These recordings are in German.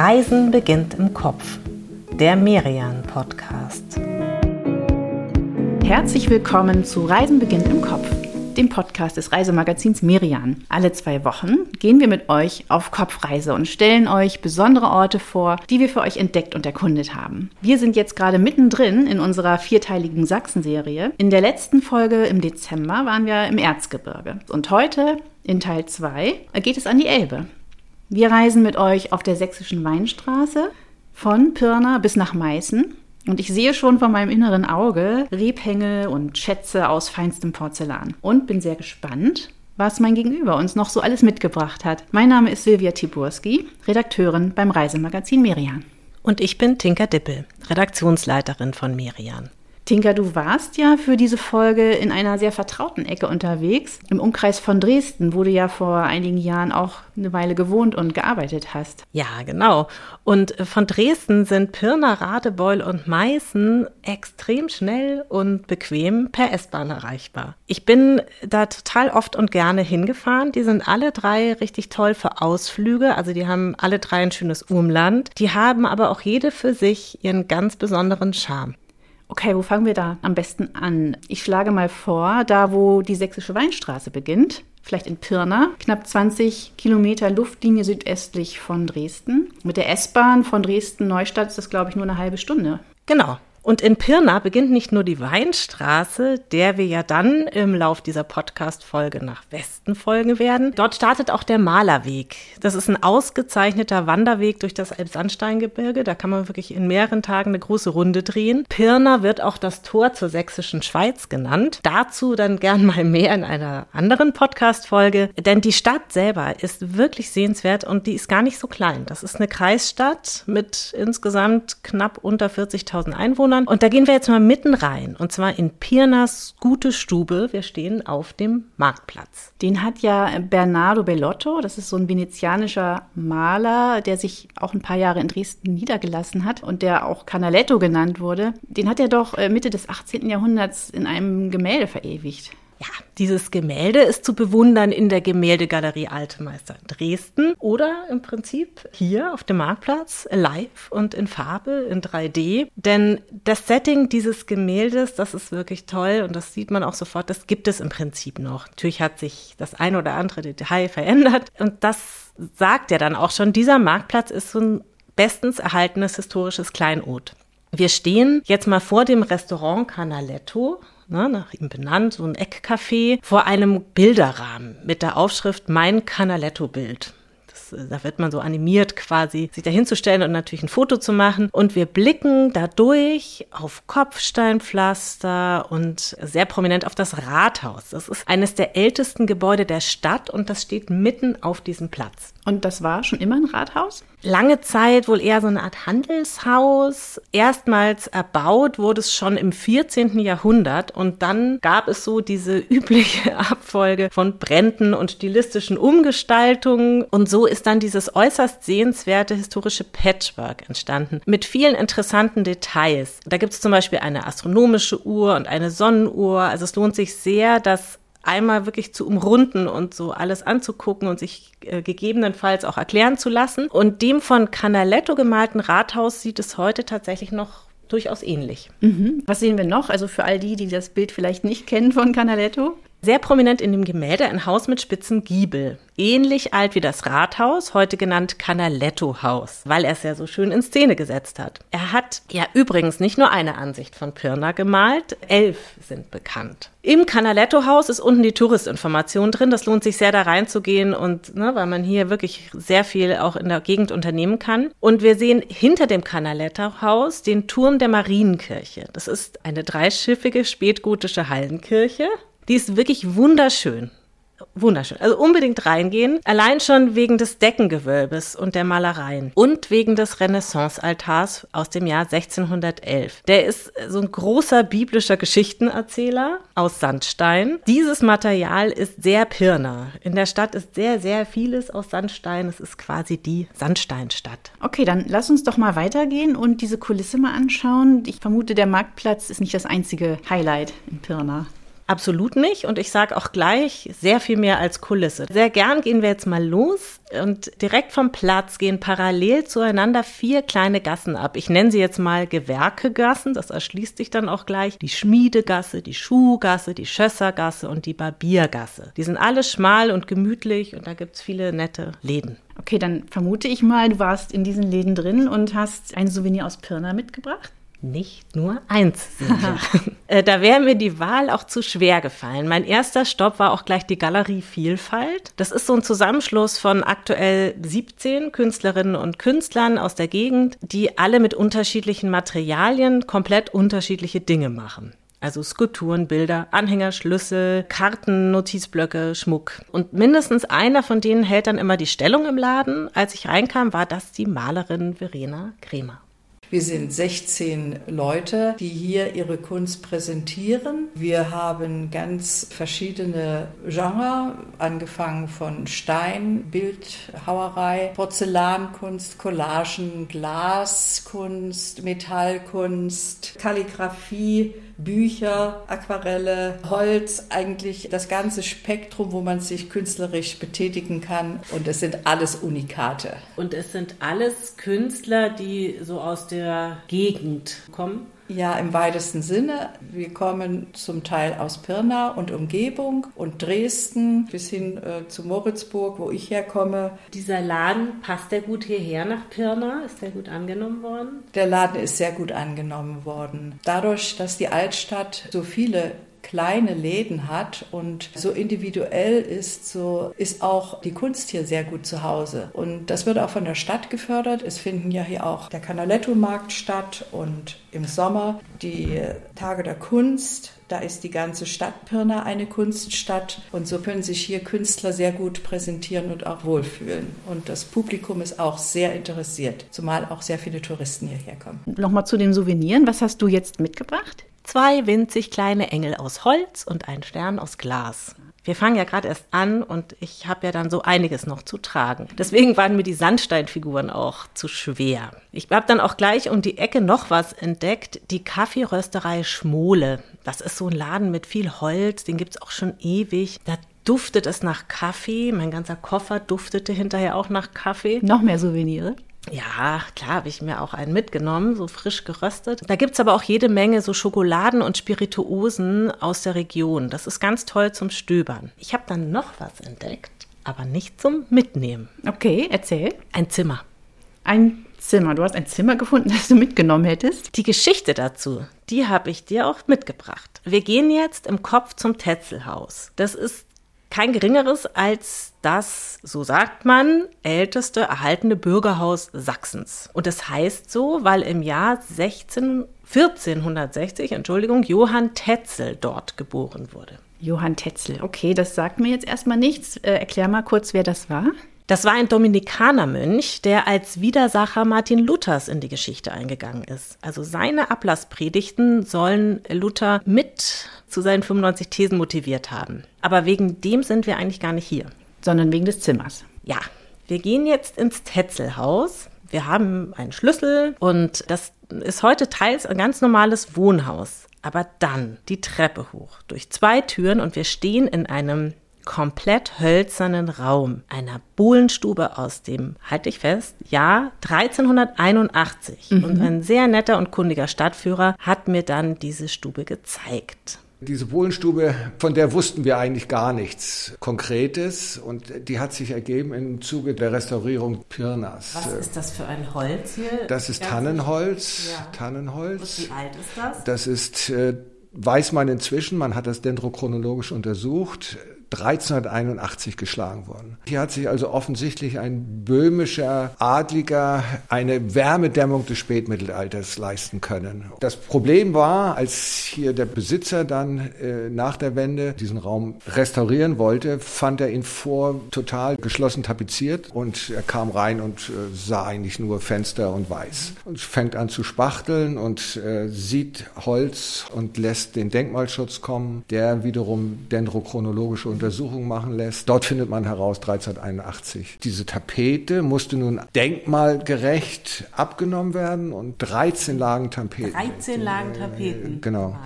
Reisen beginnt im Kopf. Der Merian Podcast. Herzlich willkommen zu Reisen beginnt im Kopf, dem Podcast des Reisemagazins Merian. Alle zwei Wochen gehen wir mit euch auf Kopfreise und stellen euch besondere Orte vor, die wir für euch entdeckt und erkundet haben. Wir sind jetzt gerade mittendrin in unserer vierteiligen Sachsen-Serie. In der letzten Folge im Dezember waren wir im Erzgebirge. Und heute, in Teil 2, geht es an die Elbe. Wir reisen mit euch auf der sächsischen Weinstraße von Pirna bis nach Meißen. Und ich sehe schon vor meinem inneren Auge Rebhänge und Schätze aus feinstem Porzellan. Und bin sehr gespannt, was mein Gegenüber uns noch so alles mitgebracht hat. Mein Name ist Silvia Tiburski, Redakteurin beim Reisemagazin Merian. Und ich bin Tinka Dippel, Redaktionsleiterin von Merian. Tinka, du warst ja für diese Folge in einer sehr vertrauten Ecke unterwegs, im Umkreis von Dresden, wo du ja vor einigen Jahren auch eine Weile gewohnt und gearbeitet hast. Ja, genau. Und von Dresden sind Pirna, Radebeul und Meißen extrem schnell und bequem per S-Bahn erreichbar. Ich bin da total oft und gerne hingefahren. Die sind alle drei richtig toll für Ausflüge. Also die haben alle drei ein schönes Umland. Die haben aber auch jede für sich ihren ganz besonderen Charme. Okay, wo fangen wir da am besten an? Ich schlage mal vor, da wo die Sächsische Weinstraße beginnt, vielleicht in Pirna, knapp 20 Kilometer Luftlinie südöstlich von Dresden. Mit der S-Bahn von Dresden-Neustadt ist das, glaube ich, nur eine halbe Stunde. Genau. Und in Pirna beginnt nicht nur die Weinstraße, der wir ja dann im Lauf dieser Podcast-Folge nach Westen folgen werden. Dort startet auch der Malerweg. Das ist ein ausgezeichneter Wanderweg durch das Elbsandsteingebirge. Da kann man wirklich in mehreren Tagen eine große Runde drehen. Pirna wird auch das Tor zur sächsischen Schweiz genannt. Dazu dann gern mal mehr in einer anderen Podcast-Folge. Denn die Stadt selber ist wirklich sehenswert und die ist gar nicht so klein. Das ist eine Kreisstadt mit insgesamt knapp unter 40.000 Einwohnern. Kindern. Und da gehen wir jetzt mal mitten rein. Und zwar in Pirnas gute Stube. Wir stehen auf dem Marktplatz. Den hat ja Bernardo Bellotto. Das ist so ein venezianischer Maler, der sich auch ein paar Jahre in Dresden niedergelassen hat und der auch Canaletto genannt wurde. Den hat er doch äh, Mitte des 18. Jahrhunderts in einem Gemälde verewigt. Ja, dieses Gemälde ist zu bewundern in der Gemäldegalerie Alte Meister in Dresden oder im Prinzip hier auf dem Marktplatz live und in Farbe in 3D. Denn das Setting dieses Gemäldes, das ist wirklich toll und das sieht man auch sofort, das gibt es im Prinzip noch. Natürlich hat sich das ein oder andere Detail verändert und das sagt ja dann auch schon, dieser Marktplatz ist so ein bestens erhaltenes historisches Kleinod. Wir stehen jetzt mal vor dem Restaurant Canaletto ne, nach ihm benannt, so ein Eckcafé, vor einem Bilderrahmen mit der Aufschrift Mein Canaletto-Bild da wird man so animiert quasi, sich da hinzustellen und natürlich ein Foto zu machen. Und wir blicken dadurch auf Kopfsteinpflaster und sehr prominent auf das Rathaus. Das ist eines der ältesten Gebäude der Stadt und das steht mitten auf diesem Platz. Und das war schon immer ein Rathaus? Lange Zeit wohl eher so eine Art Handelshaus. Erstmals erbaut wurde es schon im 14. Jahrhundert und dann gab es so diese übliche Abfolge von Bränden und stilistischen Umgestaltungen und so ist dann dieses äußerst sehenswerte historische Patchwork entstanden mit vielen interessanten Details. Da gibt es zum Beispiel eine astronomische Uhr und eine Sonnenuhr. Also es lohnt sich sehr, das einmal wirklich zu umrunden und so alles anzugucken und sich äh, gegebenenfalls auch erklären zu lassen. Und dem von Canaletto gemalten Rathaus sieht es heute tatsächlich noch durchaus ähnlich. Mhm. Was sehen wir noch? Also für all die, die das Bild vielleicht nicht kennen von Canaletto? Sehr prominent in dem Gemälde ein Haus mit spitzen Giebel. Ähnlich alt wie das Rathaus, heute genannt Canaletto-Haus, weil er es ja so schön in Szene gesetzt hat. Er hat ja übrigens nicht nur eine Ansicht von Pirna gemalt, elf sind bekannt. Im Canaletto-Haus ist unten die Touristinformation drin. Das lohnt sich sehr, da reinzugehen und, ne, weil man hier wirklich sehr viel auch in der Gegend unternehmen kann. Und wir sehen hinter dem Canaletto-Haus den Turm der Marienkirche. Das ist eine dreischiffige spätgotische Hallenkirche die ist wirklich wunderschön. Wunderschön. Also unbedingt reingehen. Allein schon wegen des Deckengewölbes und der Malereien. Und wegen des Renaissance-Altars aus dem Jahr 1611. Der ist so ein großer biblischer Geschichtenerzähler aus Sandstein. Dieses Material ist sehr Pirner. In der Stadt ist sehr, sehr vieles aus Sandstein. Es ist quasi die Sandsteinstadt. Okay, dann lass uns doch mal weitergehen und diese Kulisse mal anschauen. Ich vermute, der Marktplatz ist nicht das einzige Highlight in Pirna. Absolut nicht. Und ich sage auch gleich sehr viel mehr als Kulisse. Sehr gern gehen wir jetzt mal los und direkt vom Platz gehen parallel zueinander vier kleine Gassen ab. Ich nenne sie jetzt mal Gewerkegassen. Das erschließt sich dann auch gleich. Die Schmiedegasse, die Schuhgasse, die Schössergasse und die Barbiergasse. Die sind alle schmal und gemütlich und da gibt's viele nette Läden. Okay, dann vermute ich mal, du warst in diesen Läden drin und hast ein Souvenir aus Pirna mitgebracht. Nicht nur eins, äh, Da wäre mir die Wahl auch zu schwer gefallen. Mein erster Stopp war auch gleich die Galerie Vielfalt. Das ist so ein Zusammenschluss von aktuell 17 Künstlerinnen und Künstlern aus der Gegend, die alle mit unterschiedlichen Materialien komplett unterschiedliche Dinge machen. Also Skulpturen, Bilder, Anhänger, Schlüssel, Karten, Notizblöcke, Schmuck. Und mindestens einer von denen hält dann immer die Stellung im Laden. Als ich reinkam, war das die Malerin Verena Kremer. Wir sind 16 Leute, die hier ihre Kunst präsentieren. Wir haben ganz verschiedene Genres, angefangen von Stein, Bildhauerei, Porzellankunst, Collagen, Glaskunst, Metallkunst, Kalligraphie, Bücher, Aquarelle, Holz, eigentlich das ganze Spektrum, wo man sich künstlerisch betätigen kann. Und es sind alles Unikate. Und es sind alles Künstler, die so aus der Gegend kommen? Ja, im weitesten Sinne. Wir kommen zum Teil aus Pirna und Umgebung und Dresden bis hin äh, zu Moritzburg, wo ich herkomme. Dieser Laden, passt der gut hierher nach Pirna? Ist der gut angenommen worden? Der Laden ist sehr gut angenommen worden. Dadurch, dass die Altstadt so viele kleine Läden hat und so individuell ist, so ist auch die Kunst hier sehr gut zu Hause. Und das wird auch von der Stadt gefördert. Es finden ja hier auch der Canaletto-Markt statt und im Sommer die Tage der Kunst. Da ist die ganze Stadt Pirna eine Kunststadt und so können sich hier Künstler sehr gut präsentieren und auch wohlfühlen. Und das Publikum ist auch sehr interessiert, zumal auch sehr viele Touristen hierher kommen. Nochmal zu den Souveniren. Was hast du jetzt mitgebracht? Zwei winzig kleine Engel aus Holz und ein Stern aus Glas. Wir fangen ja gerade erst an und ich habe ja dann so einiges noch zu tragen. Deswegen waren mir die Sandsteinfiguren auch zu schwer. Ich habe dann auch gleich um die Ecke noch was entdeckt, die Kaffeerösterei Schmole. Das ist so ein Laden mit viel Holz, den gibt es auch schon ewig. Da duftet es nach Kaffee. Mein ganzer Koffer duftete hinterher auch nach Kaffee. Noch mehr Souvenirs? Ja, klar, habe ich mir auch einen mitgenommen, so frisch geröstet. Da gibt es aber auch jede Menge so Schokoladen und Spirituosen aus der Region. Das ist ganz toll zum Stöbern. Ich habe dann noch was entdeckt, aber nicht zum Mitnehmen. Okay, erzähl. Ein Zimmer. Ein Zimmer. Du hast ein Zimmer gefunden, das du mitgenommen hättest? Die Geschichte dazu, die habe ich dir auch mitgebracht. Wir gehen jetzt im Kopf zum Tetzelhaus. Das ist kein geringeres als das, so sagt man, älteste erhaltene Bürgerhaus Sachsens. Und das heißt so, weil im Jahr 16, 1460, Entschuldigung, Johann Tetzel dort geboren wurde. Johann Tetzel, okay, das sagt mir jetzt erstmal nichts. Äh, erklär mal kurz, wer das war. Das war ein Dominikanermönch, der als Widersacher Martin Luthers in die Geschichte eingegangen ist. Also seine Ablasspredigten sollen Luther mit zu seinen 95 Thesen motiviert haben. Aber wegen dem sind wir eigentlich gar nicht hier. Sondern wegen des Zimmers. Ja, wir gehen jetzt ins Tetzelhaus. Wir haben einen Schlüssel und das ist heute teils ein ganz normales Wohnhaus. Aber dann die Treppe hoch durch zwei Türen und wir stehen in einem komplett hölzernen Raum einer Bohlenstube aus dem, halte ich fest, Jahr 1381. Mhm. Und ein sehr netter und kundiger Stadtführer hat mir dann diese Stube gezeigt. Diese Bohlenstube, von der wussten wir eigentlich gar nichts Konkretes und die hat sich ergeben im Zuge der Restaurierung Pirnas. Was ist das für ein Holz hier? Das ist Tannenholz. Ja. Tannenholz. Und wie alt ist das? Das ist, äh, weiß man inzwischen, man hat das dendrochronologisch untersucht, 1381 geschlagen worden. Hier hat sich also offensichtlich ein böhmischer Adliger eine Wärmedämmung des Spätmittelalters leisten können. Das Problem war, als hier der Besitzer dann äh, nach der Wende diesen Raum restaurieren wollte, fand er ihn vor total geschlossen tapeziert und er kam rein und äh, sah eigentlich nur Fenster und Weiß und fängt an zu spachteln und äh, sieht Holz und lässt den Denkmalschutz kommen, der wiederum dendrochronologische Untersuchungen machen lässt. Dort findet man heraus 1381. Diese Tapete musste nun denkmalgerecht abgenommen werden und 13 Lagen Tapeten. 13 Lagen Tapeten. Genau. Wahnsinn.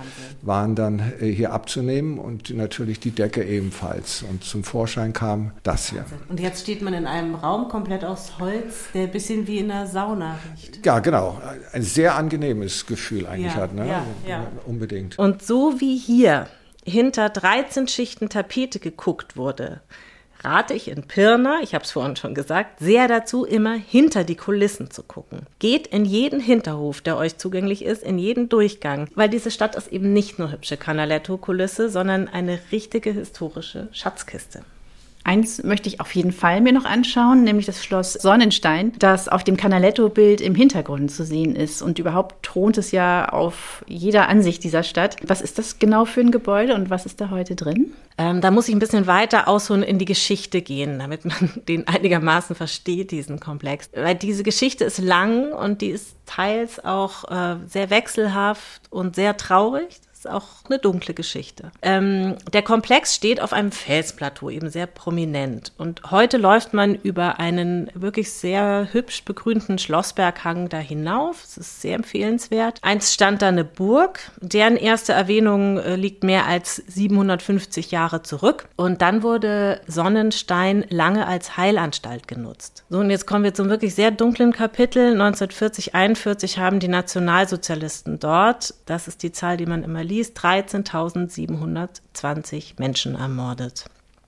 Waren dann äh, hier abzunehmen und natürlich die Decke ebenfalls. Und zum Vorschein kam das hier. Und jetzt steht man in einem Raum komplett aus Holz, der ein bisschen wie in einer Sauna riecht. Ja, genau. Ein sehr angenehmes Gefühl eigentlich Ja, hat. Ne? ja, ja. Unbedingt. Und so wie hier hinter 13 Schichten Tapete geguckt wurde, rate ich in Pirna, ich habe es vorhin schon gesagt, sehr dazu, immer hinter die Kulissen zu gucken. Geht in jeden Hinterhof, der euch zugänglich ist, in jeden Durchgang, weil diese Stadt ist eben nicht nur hübsche Canaletto-Kulisse, sondern eine richtige historische Schatzkiste. Eins möchte ich auf jeden Fall mir noch anschauen, nämlich das Schloss Sonnenstein, das auf dem Canaletto-Bild im Hintergrund zu sehen ist. Und überhaupt thront es ja auf jeder Ansicht dieser Stadt. Was ist das genau für ein Gebäude und was ist da heute drin? Ähm, da muss ich ein bisschen weiter ausholen in die Geschichte gehen, damit man den einigermaßen versteht, diesen Komplex. Weil diese Geschichte ist lang und die ist teils auch äh, sehr wechselhaft und sehr traurig. Das ist auch eine dunkle Geschichte. Ähm, der Komplex steht auf einem Felsplateau, eben sehr prominent. Und heute läuft man über einen wirklich sehr hübsch begrünten Schlossberghang da hinauf. Es ist sehr empfehlenswert. Einst stand da eine Burg, deren erste Erwähnung äh, liegt mehr als 750 Jahre zurück. Und dann wurde Sonnenstein lange als Heilanstalt genutzt. So, und jetzt kommen wir zum wirklich sehr dunklen Kapitel. 1940, 41 haben die Nationalsozialisten dort, das ist die Zahl, die man immer liest, 13.720 Menschen ermordet.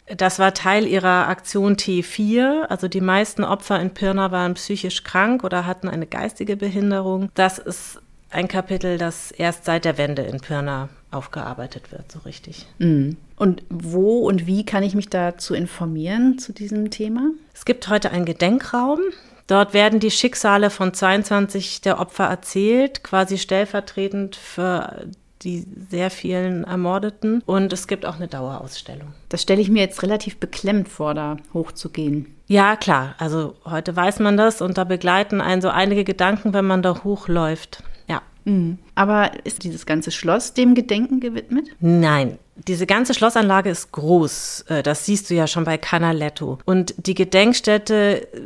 Das war Teil ihrer Aktion T4. Also die meisten Opfer in Pirna waren psychisch krank oder hatten eine geistige Behinderung. Das ist ein Kapitel, das erst seit der Wende in Pirna aufgearbeitet wird, so richtig. Mhm. Und wo und wie kann ich mich dazu informieren zu diesem Thema? Es gibt heute einen Gedenkraum. Dort werden die Schicksale von 22 der Opfer erzählt, quasi stellvertretend für die sehr vielen Ermordeten. Und es gibt auch eine Dauerausstellung. Das stelle ich mir jetzt relativ beklemmt vor, da hochzugehen. Ja, klar. Also heute weiß man das und da begleiten einen so einige Gedanken, wenn man da hochläuft. Ja. Mhm. Aber ist dieses ganze Schloss dem Gedenken gewidmet? Nein. Diese ganze Schlossanlage ist groß. Äh, Das siehst du ja schon bei Canaletto. Und die Gedenkstätte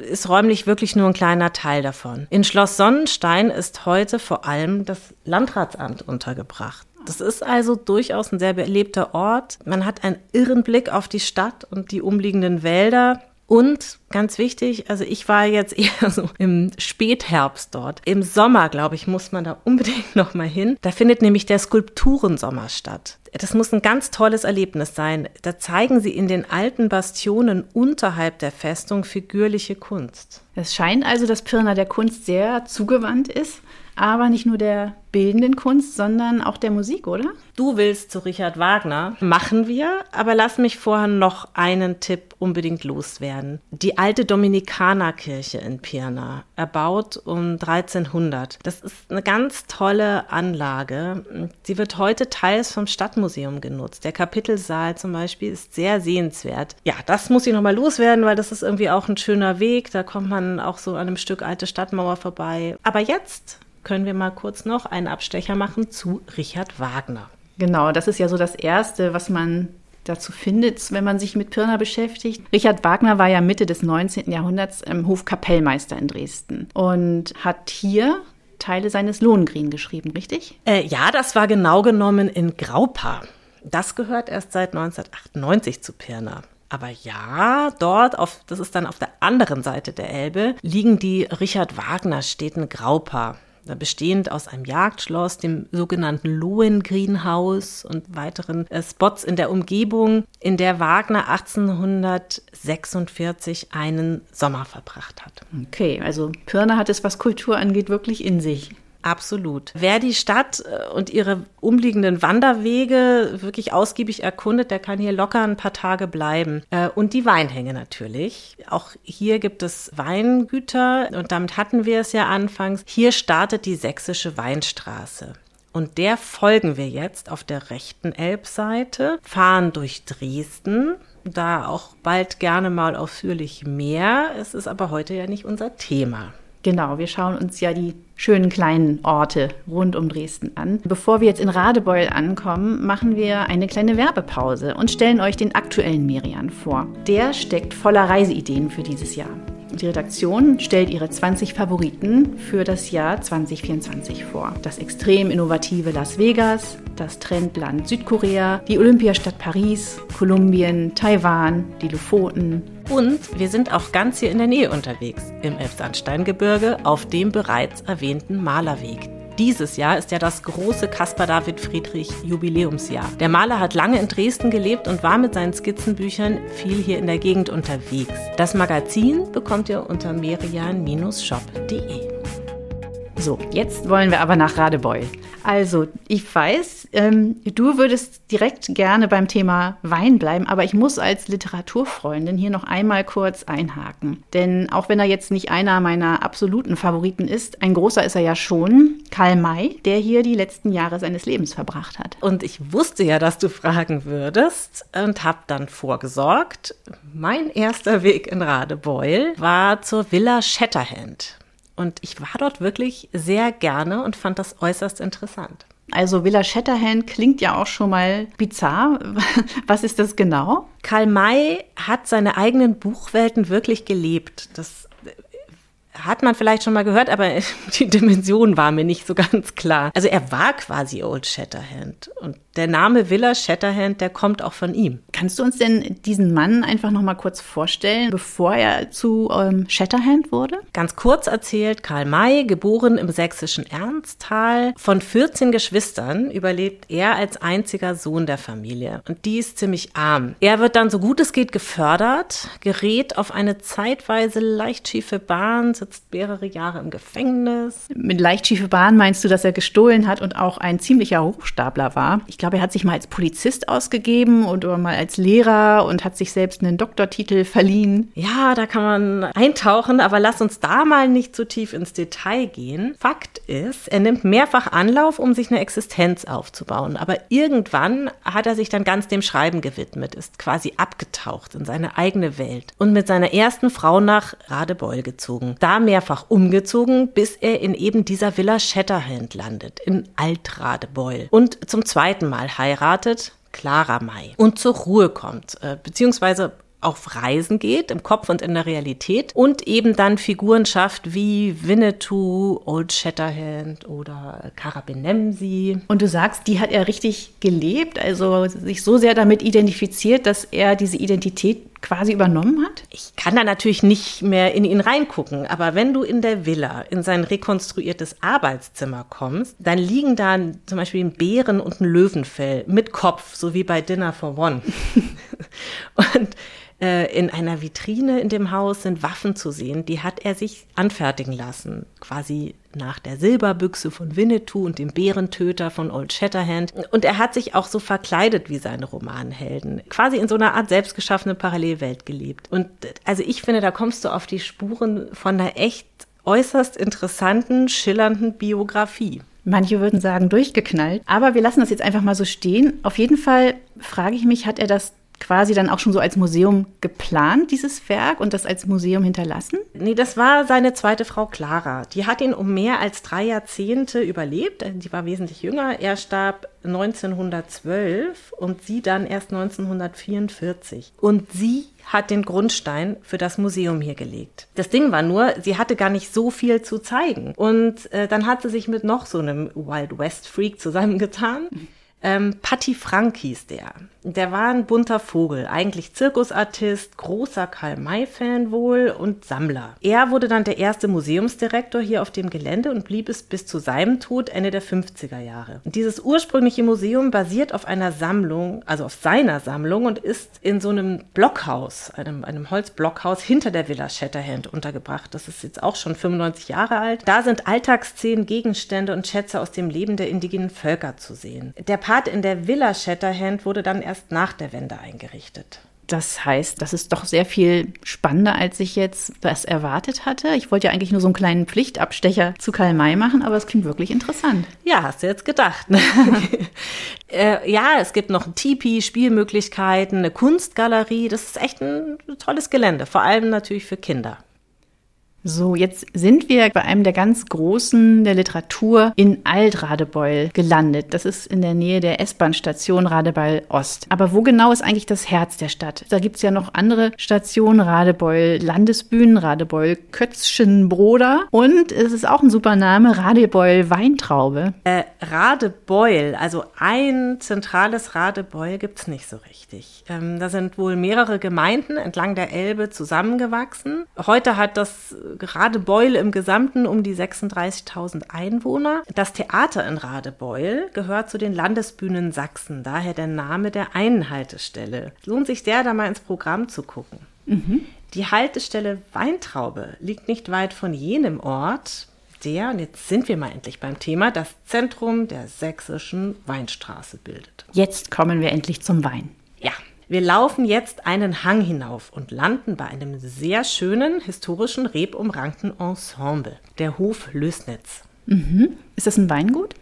ist räumlich wirklich nur ein kleiner Teil davon. In Schloss Sonnenstein ist heute vor allem das Landratsamt untergebracht. Das ist also durchaus ein sehr belebter Ort. Man hat einen irren Blick auf die Stadt und die umliegenden Wälder. Und ganz wichtig, also ich war jetzt eher so im Spätherbst dort. Im Sommer, glaube ich, muss man da unbedingt noch mal hin. Da findet nämlich der Skulpturensommer statt. Das muss ein ganz tolles Erlebnis sein. Da zeigen sie in den alten Bastionen unterhalb der Festung figürliche Kunst. Es scheint also, dass Pirna der Kunst sehr zugewandt ist, aber nicht nur der bildenden Kunst, sondern auch der Musik, oder? Du willst zu Richard Wagner. Machen wir, aber lass mich vorher noch einen Tipp unbedingt loswerden. Die alte Dominikanerkirche in Pirna, erbaut um 1300. Das ist eine ganz tolle Anlage. Sie wird heute teils vom Stadtmuseum genutzt. Der Kapitelsaal zum Beispiel ist sehr sehenswert. Ja, das muss ich nochmal loswerden, weil das ist irgendwie auch ein schöner Weg. Da kommt man auch so an einem Stück alte Stadtmauer vorbei. Aber jetzt können wir mal kurz noch einen Abstecher machen zu Richard Wagner. Genau, das ist ja so das Erste, was man dazu findet, wenn man sich mit Pirna beschäftigt. Richard Wagner war ja Mitte des 19. Jahrhunderts im Hof Kapellmeister in Dresden und hat hier Teile seines Lohengrin geschrieben, richtig? Äh, ja, das war genau genommen in Graupa. Das gehört erst seit 1998 zu Pirna. Aber ja, dort, auf, das ist dann auf der anderen Seite der Elbe, liegen die Richard Wagner Städten Graupa. Bestehend aus einem Jagdschloss, dem sogenannten Lohengrinhaus und weiteren äh, Spots in der Umgebung, in der Wagner 1846 einen Sommer verbracht hat. Okay, also Pirna hat es, was Kultur angeht, wirklich in sich. Absolut. Wer die Stadt äh, und ihre umliegenden Wanderwege wirklich ausgiebig erkundet, der kann hier locker ein paar Tage bleiben. Äh, Und die Weinhänge natürlich. Auch hier gibt es Weingüter und damit hatten wir es ja anfangs. Hier startet die sächsische Weinstraße. Und der folgen wir jetzt auf der rechten Elbseite, fahren durch Dresden, da auch bald gerne mal ausführlich mehr. Es ist aber heute ja nicht unser Thema. Genau, wir schauen uns ja die schönen kleinen Orte rund um Dresden an. Bevor wir jetzt in Radebeul ankommen, machen wir eine kleine Werbepause und stellen euch den aktuellen Merian vor. Der steckt voller Reiseideen für dieses Jahr. Die Redaktion stellt ihre 20 Favoriten für das Jahr 2024 vor. Das extrem innovative Las Vegas, das Trendland Südkorea, die Olympiastadt Paris, Kolumbien, Taiwan, die Lofoten. Und wir sind auch ganz hier in der Nähe unterwegs, im Elbsandsteingebirge auf dem bereits erwähnten Malerweg. Dieses Jahr ist ja das große Caspar David Friedrich Jubiläumsjahr. Der Maler hat lange in Dresden gelebt und war mit seinen Skizzenbüchern viel hier in der Gegend unterwegs. Das Magazin bekommt ihr unter merian-shop.de. So, jetzt wollen wir aber nach Radebeul. Also, ich weiß, ähm, du würdest direkt gerne beim Thema Wein bleiben, aber ich muss als Literaturfreundin hier noch einmal kurz einhaken. Denn auch wenn er jetzt nicht einer meiner absoluten Favoriten ist, ein großer ist er ja schon, Karl May, der hier die letzten Jahre seines Lebens verbracht hat. Und ich wusste ja, dass du fragen würdest und habe dann vorgesorgt. Mein erster Weg in Radebeul war zur Villa Shatterhand. Und ich war dort wirklich sehr gerne und fand das äußerst interessant. Also Villa Shatterhand klingt ja auch schon mal bizarr. Was ist das genau? Karl May hat seine eigenen Buchwelten wirklich gelebt. Das hat man vielleicht schon mal gehört, aber die Dimension war mir nicht so ganz klar. Also er war quasi Old Shatterhand und der Name Villa Shatterhand, der kommt auch von ihm. Kannst du uns denn diesen Mann einfach noch mal kurz vorstellen, bevor er zu ähm, Shatterhand wurde? Ganz kurz erzählt, Karl May, geboren im sächsischen Ernsthal, von 14 Geschwistern überlebt er als einziger Sohn der Familie und die ist ziemlich arm. Er wird dann so gut es geht gefördert, gerät auf eine zeitweise leicht schiefe Bahn, sitzt mehrere Jahre im Gefängnis. Mit leicht schiefe Bahn meinst du, dass er gestohlen hat und auch ein ziemlicher Hochstapler war? Ich glaube, glaube, er hat sich mal als Polizist ausgegeben oder mal als Lehrer und hat sich selbst einen Doktortitel verliehen. Ja, da kann man eintauchen, aber lass uns da mal nicht zu tief ins Detail gehen. Fakt ist, er nimmt mehrfach Anlauf, um sich eine Existenz aufzubauen. Aber irgendwann hat er sich dann ganz dem Schreiben gewidmet, ist quasi abgetaucht in seine eigene Welt und mit seiner ersten Frau nach Radebeul gezogen. Da mehrfach umgezogen, bis er in eben dieser Villa Shatterhand landet, in Alt-Radebeul. Und zum zweiten Mal heiratet, Clara May, und zur Ruhe kommt, äh, beziehungsweise auf Reisen geht, im Kopf und in der Realität und eben dann Figuren schafft wie Winnetou, Old Shatterhand oder Karabinemsi. Und du sagst, die hat er richtig gelebt, also sich so sehr damit identifiziert, dass er diese Identität quasi übernommen hat? Ich kann da natürlich nicht mehr in ihn reingucken, aber wenn du in der Villa in sein rekonstruiertes Arbeitszimmer kommst, dann liegen da zum Beispiel ein Bären und ein Löwenfell mit Kopf, so wie bei Dinner for One. und äh, in einer Vitrine in dem Haus sind Waffen zu sehen, die hat er sich anfertigen lassen, quasi nach der Silberbüchse von Winnetou und dem Bärentöter von Old Shatterhand. Und er hat sich auch so verkleidet wie seine Romanhelden, quasi in so einer Art selbstgeschaffene Parallelwelt gelebt. Und also ich finde, da kommst du auf die Spuren von einer echt äußerst interessanten, schillernden Biografie. Manche würden sagen durchgeknallt, aber wir lassen das jetzt einfach mal so stehen. Auf jeden Fall frage ich mich, hat er das quasi dann auch schon so als Museum geplant, dieses Werk, und das als Museum hinterlassen? Nee, das war seine zweite Frau Clara. Die hat ihn um mehr als drei Jahrzehnte überlebt. Die war wesentlich jünger. Er starb 1912 und sie dann erst 1944. Und sie hat den Grundstein für das Museum hier gelegt. Das Ding war nur, sie hatte gar nicht so viel zu zeigen. Und äh, dann hat sie sich mit noch so einem Wild West Freak zusammengetan. Ähm, Patti Frank hieß der. Der war ein bunter Vogel, eigentlich Zirkusartist, großer Karl-May-Fan wohl und Sammler. Er wurde dann der erste Museumsdirektor hier auf dem Gelände und blieb es bis zu seinem Tod Ende der 50er Jahre. Dieses ursprüngliche Museum basiert auf einer Sammlung, also auf seiner Sammlung und ist in so einem Blockhaus, einem, einem Holzblockhaus hinter der Villa Shatterhand untergebracht. Das ist jetzt auch schon 95 Jahre alt. Da sind Alltagsszenen, Gegenstände und Schätze aus dem Leben der indigenen Völker zu sehen. Der Part in der Villa Shatterhand wurde dann erst nach der Wende eingerichtet. Das heißt, das ist doch sehr viel spannender, als ich jetzt das erwartet hatte. Ich wollte ja eigentlich nur so einen kleinen Pflichtabstecher zu Karl May machen, aber es klingt wirklich interessant. Ja, hast du jetzt gedacht. Ne? äh, ja, es gibt noch ein Tipi, Spielmöglichkeiten, eine Kunstgalerie. Das ist echt ein tolles Gelände, vor allem natürlich für Kinder. So, jetzt sind wir bei einem der ganz großen der Literatur in Alt-Radebeul gelandet. Das ist in der Nähe der S-Bahn-Station Radebeul Ost. Aber wo genau ist eigentlich das Herz der Stadt? Da gibt es ja noch andere Stationen, Radebeul Landesbühnen, Radebeul Kötzschenbroder und es ist auch ein super Name, Radebeul Weintraube. Äh, Radebeul, also ein zentrales Radebeul gibt es nicht so richtig. Ähm, da sind wohl mehrere Gemeinden entlang der Elbe zusammengewachsen. Heute hat das Radebeul im Gesamten um die 36.000 Einwohner. Das Theater in Radebeul gehört zu den Landesbühnen Sachsen, daher der Name der einen Haltestelle. Lohnt sich sehr, da mal ins Programm zu gucken. Mhm. Die Haltestelle Weintraube liegt nicht weit von jenem Ort, der, und jetzt sind wir mal endlich beim Thema, das Zentrum der sächsischen Weinstraße bildet. Jetzt kommen wir endlich zum Wein. Ja, wir laufen jetzt einen Hang hinauf und landen bei einem sehr schönen, historischen, rebumrankten Ensemble, der Hof Lösnitz. Mhm. Ist das ein Weingut?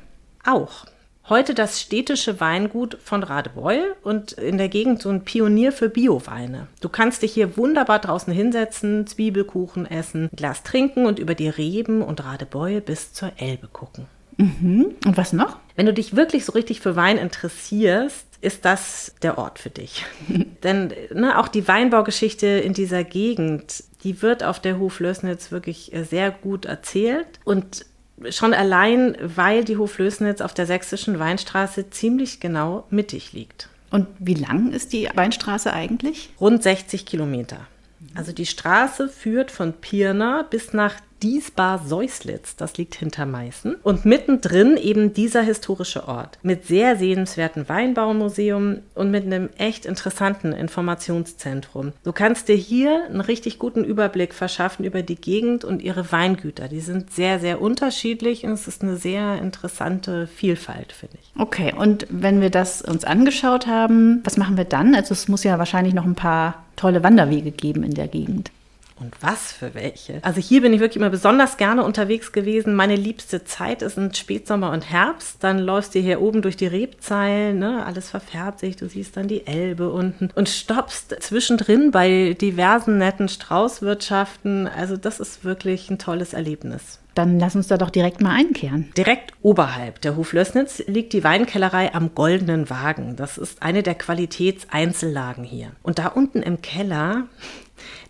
Auch. Heute das städtische Weingut von Radebeul und in der Gegend so ein Pionier für Bioweine. Du kannst dich hier wunderbar draußen hinsetzen, Zwiebelkuchen essen, Glas trinken und über die Reben und Radebeul bis zur Elbe gucken. Mhm. Und was noch? Wenn du dich wirklich so richtig für Wein interessierst, ist das der Ort für dich. Denn ne, auch die Weinbaugeschichte in dieser Gegend, die wird auf der Hoflößnitz wirklich äh, sehr gut erzählt. Und schon allein, weil die Hoflößnitz auf der sächsischen Weinstraße ziemlich genau mittig liegt. Und wie lang ist die Weinstraße eigentlich? Rund 60 Kilometer. Also die Straße führt von Pirna bis nach Diesbar-Seuslitz, das liegt hinter Meißen. Und mittendrin eben dieser historische Ort mit sehr sehenswerten Weinbaumuseum und mit einem echt interessanten Informationszentrum. Du kannst dir hier einen richtig guten Überblick verschaffen über die Gegend und ihre Weingüter. Die sind sehr, sehr unterschiedlich und es ist eine sehr interessante Vielfalt, finde ich. Okay, und wenn wir das uns angeschaut haben, was machen wir dann? Also es muss ja wahrscheinlich noch ein paar tolle Wanderwege geben in der Gegend. Und was für welche? Also hier bin ich wirklich immer besonders gerne unterwegs gewesen. Meine liebste Zeit ist in Spätsommer und Herbst. Dann läufst du hier oben durch die Rebzeilen, ne? alles verfärbt sich, du siehst dann die Elbe unten und stoppst zwischendrin bei diversen netten Straußwirtschaften. Also das ist wirklich ein tolles Erlebnis. Dann lass uns da doch direkt mal einkehren. Direkt oberhalb der Hoflößnitz liegt die Weinkellerei am Goldenen Wagen. Das ist eine der Qualitätseinzellagen hier. Und da unten im Keller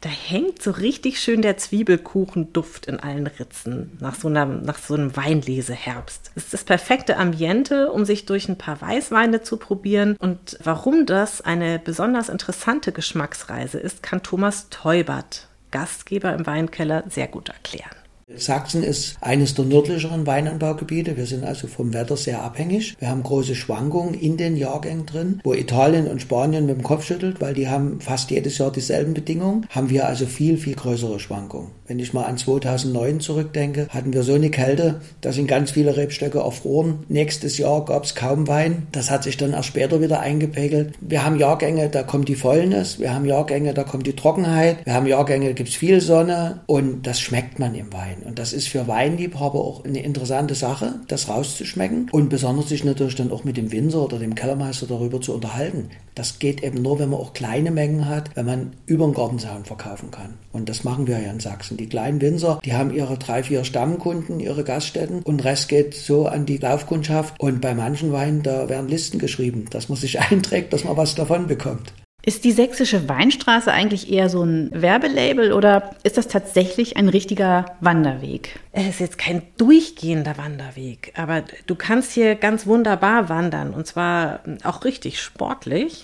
da hängt so richtig schön der Zwiebelkuchenduft in allen Ritzen nach so, einer, nach so einem Weinleseherbst. Es ist das perfekte Ambiente, um sich durch ein paar Weißweine zu probieren. Und warum das eine besonders interessante Geschmacksreise ist, kann Thomas Teubert, Gastgeber im Weinkeller, sehr gut erklären. Sachsen ist eines der nördlicheren Weinanbaugebiete. Wir sind also vom Wetter sehr abhängig. Wir haben große Schwankungen in den Jahrgängen drin, wo Italien und Spanien mit dem Kopf schüttelt, weil die haben fast jedes Jahr dieselben Bedingungen. Haben wir also viel, viel größere Schwankungen. Wenn ich mal an 2009 zurückdenke, hatten wir so eine Kälte, da sind ganz viele Rebstöcke erfroren. Nächstes Jahr gab es kaum Wein. Das hat sich dann erst später wieder eingepegelt. Wir haben Jahrgänge, da kommt die Fäulnis. Wir haben Jahrgänge, da kommt die Trockenheit. Wir haben Jahrgänge, da gibt es viel Sonne und das schmeckt man im Wein. Und das ist für Weinliebhaber auch eine interessante Sache, das rauszuschmecken und besonders sich natürlich dann auch mit dem Winzer oder dem Kellermeister darüber zu unterhalten. Das geht eben nur, wenn man auch kleine Mengen hat, wenn man über den Gartenzaun verkaufen kann. Und das machen wir ja in Sachsen. Die kleinen Winzer, die haben ihre drei, vier Stammkunden, ihre Gaststätten und Rest geht so an die Laufkundschaft. Und bei manchen Weinen, da werden Listen geschrieben, dass man sich einträgt, dass man was davon bekommt. Ist die sächsische Weinstraße eigentlich eher so ein Werbelabel oder ist das tatsächlich ein richtiger Wanderweg? Es ist jetzt kein durchgehender Wanderweg, aber du kannst hier ganz wunderbar wandern und zwar auch richtig sportlich.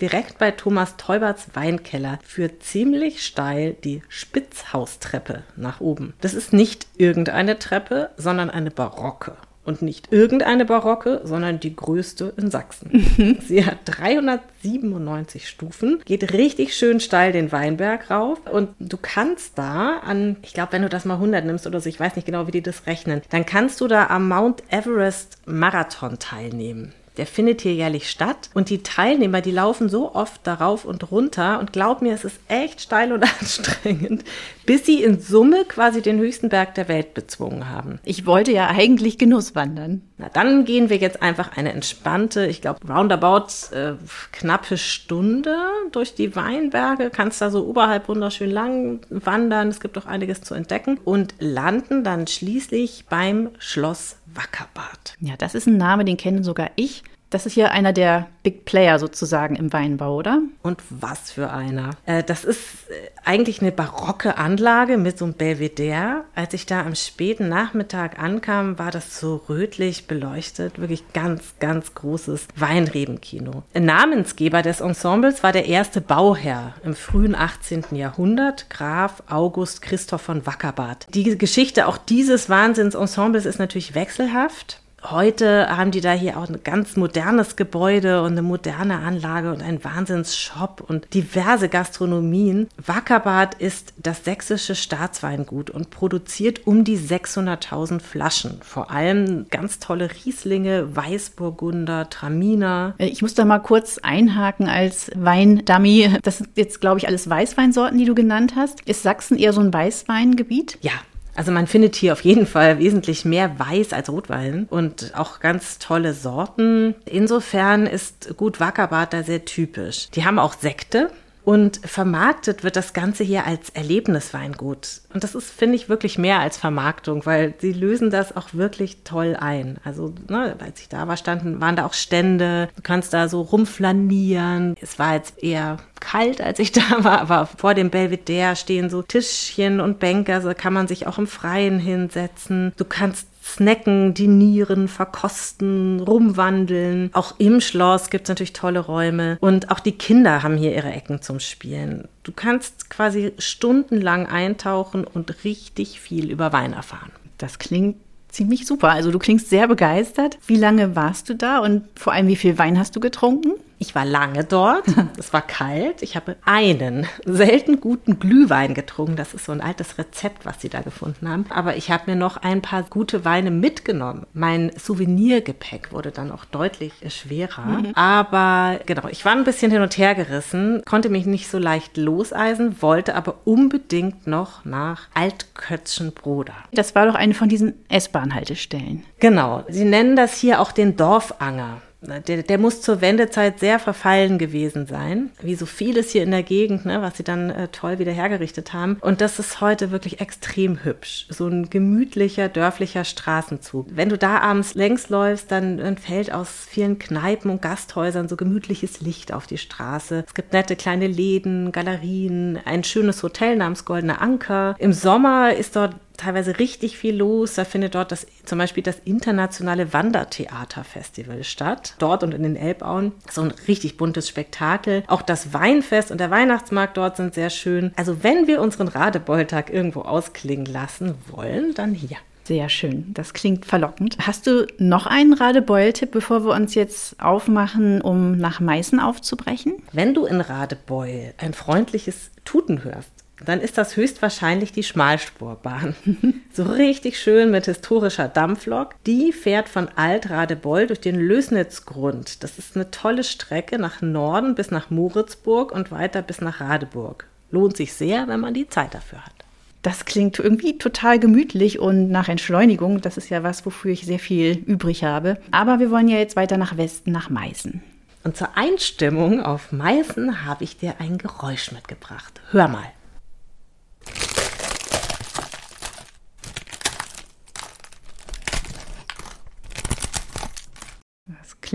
Direkt bei Thomas Teuberts Weinkeller führt ziemlich steil die Spitzhaustreppe nach oben. Das ist nicht irgendeine Treppe, sondern eine barocke. Und nicht irgendeine Barocke, sondern die größte in Sachsen. Mhm. Sie hat 397 Stufen, geht richtig schön steil den Weinberg rauf. Und du kannst da an, ich glaube, wenn du das mal 100 nimmst oder so, ich weiß nicht genau, wie die das rechnen, dann kannst du da am Mount Everest Marathon teilnehmen. Der findet hier jährlich statt und die Teilnehmer, die laufen so oft darauf und runter und glaub mir, es ist echt steil und anstrengend, bis sie in Summe quasi den höchsten Berg der Welt bezwungen haben. Ich wollte ja eigentlich Genuss wandern. Na, dann gehen wir jetzt einfach eine entspannte, ich glaube, roundabout äh, knappe Stunde durch die Weinberge. Kannst da so oberhalb wunderschön lang wandern. Es gibt auch einiges zu entdecken und landen dann schließlich beim Schloss Wackerbad. Ja, das ist ein Name, den kenne sogar ich. Das ist ja einer der Big Player sozusagen im Weinbau, oder? Und was für einer. Äh, das ist äh, eigentlich eine barocke Anlage mit so einem Belvedere. Als ich da am späten Nachmittag ankam, war das so rötlich beleuchtet. Wirklich ganz, ganz großes Weinrebenkino. Namensgeber des Ensembles war der erste Bauherr im frühen 18. Jahrhundert, Graf August Christoph von Wackerbad. Die Geschichte auch dieses Wahnsinnsensembles ist natürlich wechselhaft. Heute haben die da hier auch ein ganz modernes Gebäude und eine moderne Anlage und einen Wahnsinnsshop und diverse Gastronomien. Wackerbad ist das sächsische Staatsweingut und produziert um die 600.000 Flaschen. Vor allem ganz tolle Rieslinge, Weißburgunder, Traminer. Äh, ich muss da mal kurz einhaken als Weindummy. Das sind jetzt, glaube ich, alles Weißweinsorten, die du genannt hast. Ist Sachsen eher so ein Weißweingebiet? Ja, also man findet hier auf jeden Fall wesentlich mehr Weiß als Rotwein und auch ganz tolle Sorten. Insofern ist Gut Wackerbad da sehr typisch. Die haben auch Sekte. Und vermarktet wird das Ganze hier als Erlebnisweingut. Und das ist, finde ich, wirklich mehr als Vermarktung, weil sie lösen das auch wirklich toll ein. Also, ne, als ich da war, standen, waren da auch Stände. Du kannst da so rumflanieren. Es war jetzt eher kalt, als ich da war, aber vor dem Belvedere stehen so Tischchen und Bänke, also kann man sich auch im Freien hinsetzen. Du kannst snacken, dinieren, verkosten, rumwandeln. Auch im Schloss gibt es natürlich tolle Räume. Und auch die Kinder haben hier ihre Ecken zum Spielen. Du kannst quasi stundenlang eintauchen und richtig viel über Wein erfahren. Das klingt ziemlich super. Also du klingst sehr begeistert. Wie lange warst du da und vor allem wie viel Wein hast du getrunken? Ich war lange dort. Es war kalt. Ich habe einen selten guten Glühwein getrunken. Das ist so ein altes Rezept, was sie da gefunden haben. Aber ich habe mir noch ein paar gute Weine mitgenommen. Mein Souvenirgepäck wurde dann auch deutlich schwerer. Mhm. Aber genau, ich war ein bisschen hin und her gerissen, konnte mich nicht so leicht loseisen, wollte aber unbedingt noch nach Altkötzschenbroda. Das war doch eine von diesen S-Bahn-Haltestellen. Genau. Sie nennen das hier auch den Dorfanger. Der, der, muss zur Wendezeit sehr verfallen gewesen sein, wie so vieles hier in der Gegend, ne, was sie dann äh, toll wieder hergerichtet haben. Und das ist heute wirklich extrem hübsch. So ein gemütlicher, dörflicher Straßenzug. Wenn du da abends längs läufst, dann, dann fällt aus vielen Kneipen und Gasthäusern so gemütliches Licht auf die Straße. Es gibt nette kleine Läden, Galerien, ein schönes Hotel namens Goldener Anker. Im Sommer ist dort teilweise richtig viel los. Da findet dort das, zum Beispiel das internationale Wandertheaterfestival statt. Dort und in den Elbauen. So ein richtig buntes Spektakel. Auch das Weinfest und der Weihnachtsmarkt dort sind sehr schön. Also wenn wir unseren Radebeultag irgendwo ausklingen lassen wollen, dann hier. Sehr schön. Das klingt verlockend. Hast du noch einen Radebeul-Tipp, bevor wir uns jetzt aufmachen, um nach Meißen aufzubrechen? Wenn du in Radebeul ein freundliches Tuten hörst, dann ist das höchstwahrscheinlich die Schmalspurbahn. so richtig schön mit historischer Dampflok. Die fährt von Alt-Radebeul durch den Lösnitzgrund. Das ist eine tolle Strecke nach Norden bis nach Moritzburg und weiter bis nach Radeburg. Lohnt sich sehr, wenn man die Zeit dafür hat. Das klingt irgendwie total gemütlich und nach Entschleunigung. Das ist ja was, wofür ich sehr viel übrig habe. Aber wir wollen ja jetzt weiter nach Westen, nach Meißen. Und zur Einstimmung auf Meißen habe ich dir ein Geräusch mitgebracht. Hör mal.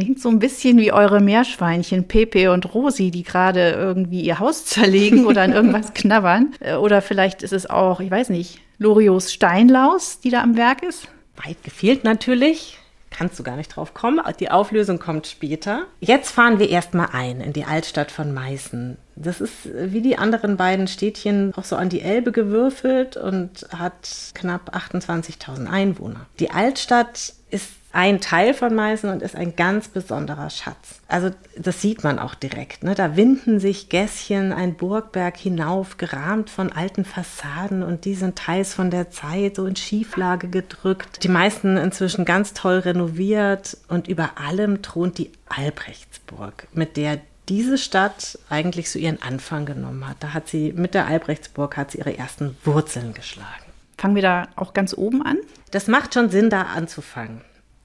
Klingt so ein bisschen wie eure Meerschweinchen Pepe und Rosi, die gerade irgendwie ihr Haus zerlegen oder an irgendwas knabbern. Äh, oder vielleicht ist es auch, ich weiß nicht, Lorios Steinlaus, die da am Werk ist. Weit gefehlt natürlich. Kannst du gar nicht drauf kommen. Die Auflösung kommt später. Jetzt fahren wir erstmal ein in die Altstadt von Meißen. Das ist wie die anderen beiden Städtchen auch so an die Elbe gewürfelt und hat knapp 28.000 Einwohner. Die Altstadt ist ein Teil von Meißen und ist ein ganz besonderer Schatz. Also das sieht man auch direkt. Ne? Da winden sich Gässchen ein Burgberg hinauf, gerahmt von alten Fassaden und die sind teils von der Zeit so in Schieflage gedrückt. Die meisten inzwischen ganz toll renoviert und über allem thront die Albrechtsburg, mit der diese Stadt eigentlich so ihren Anfang genommen hat. Da hat sie mit der Albrechtsburg hat sie ihre ersten Wurzeln geschlagen. Fangen wir da auch ganz oben an? Das macht schon Sinn, da anzufangen.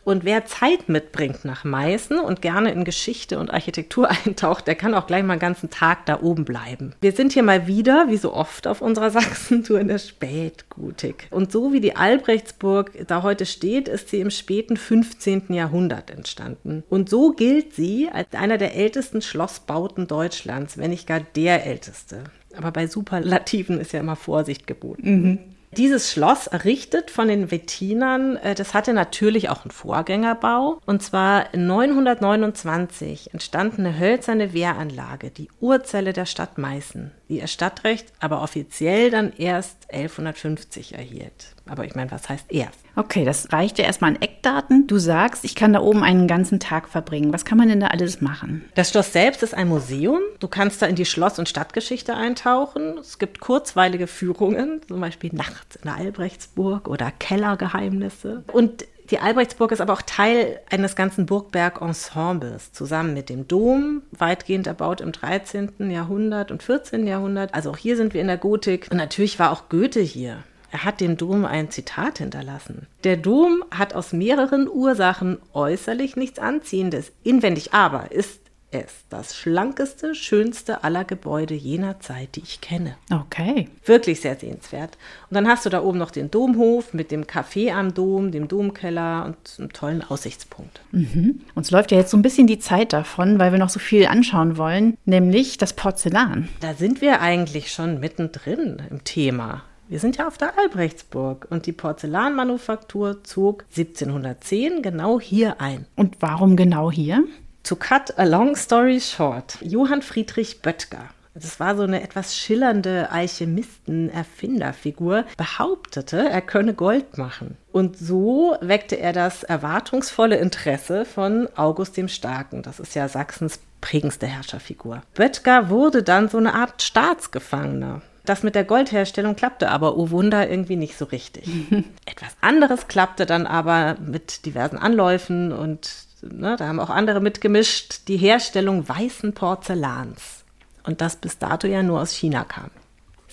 Und wer Zeit mitbringt nach Meißen und gerne in Geschichte und Architektur eintaucht, der kann auch gleich mal einen ganzen Tag da oben bleiben. Wir sind hier mal wieder, wie so oft auf unserer Sachsentour, in der Spätgotik. Und so wie die Albrechtsburg da heute steht, ist sie im späten 15. Jahrhundert entstanden. Und so gilt sie als einer der ältesten Schlossbauten Deutschlands, wenn nicht gar der älteste. Aber bei Superlativen ist ja immer Vorsicht geboten. Mhm. Dieses Schloss, errichtet von den Wettinern, äh, das hatte natürlich auch einen Vorgängerbau. Und zwar 929 entstand eine hölzerne Wehranlage, die Urzelle der Stadt Meißen, die ihr Stadtrecht aber offiziell dann erst 1150 erhielt. Aber ich meine, was heißt erst? Okay, das reicht ja erstmal an Eckdaten. Du sagst, ich kann da oben einen ganzen Tag verbringen. Was kann man denn da alles machen? Das Schloss selbst ist ein Museum. Du kannst da in die Schloss- und Stadtgeschichte eintauchen. Es gibt kurzweilige Führungen, zum Beispiel nachts in der Albrechtsburg oder Kellergeheimnisse. Und die Albrechtsburg ist aber auch Teil eines ganzen Burgberg-Ensembles, zusammen mit dem Dom, weitgehend erbaut im 13. Jahrhundert und 14. Jahrhundert. Also auch hier sind wir in der Gotik. Und natürlich war auch Goethe hier. Er hat dem Dom ein Zitat hinterlassen. Der Dom hat aus mehreren Ursachen äußerlich nichts Anziehendes, inwendig aber ist es das schlankeste, schönste aller Gebäude jener Zeit, die ich kenne. Okay. Wirklich sehr sehenswert. Und dann hast du da oben noch den Domhof mit dem Café am Dom, dem Domkeller und einem tollen Aussichtspunkt. Mhm. Uns läuft ja jetzt so ein bisschen die Zeit davon, weil wir noch so viel anschauen wollen, nämlich das Porzellan. Da sind wir eigentlich schon mittendrin im Thema. Wir sind ja auf der Albrechtsburg und die Porzellanmanufaktur zog 1710 genau hier ein. Und warum genau hier? To cut a long story short, Johann Friedrich Böttger, das war so eine etwas schillernde Alchemisten-Erfinderfigur, behauptete, er könne Gold machen. Und so weckte er das erwartungsvolle Interesse von August dem Starken. Das ist ja Sachsens prägendste Herrscherfigur. Böttger wurde dann so eine Art Staatsgefangener. Das mit der Goldherstellung klappte aber, oh Wunder, irgendwie nicht so richtig. Etwas anderes klappte dann aber mit diversen Anläufen und ne, da haben auch andere mitgemischt, die Herstellung weißen Porzellans. Und das bis dato ja nur aus China kam.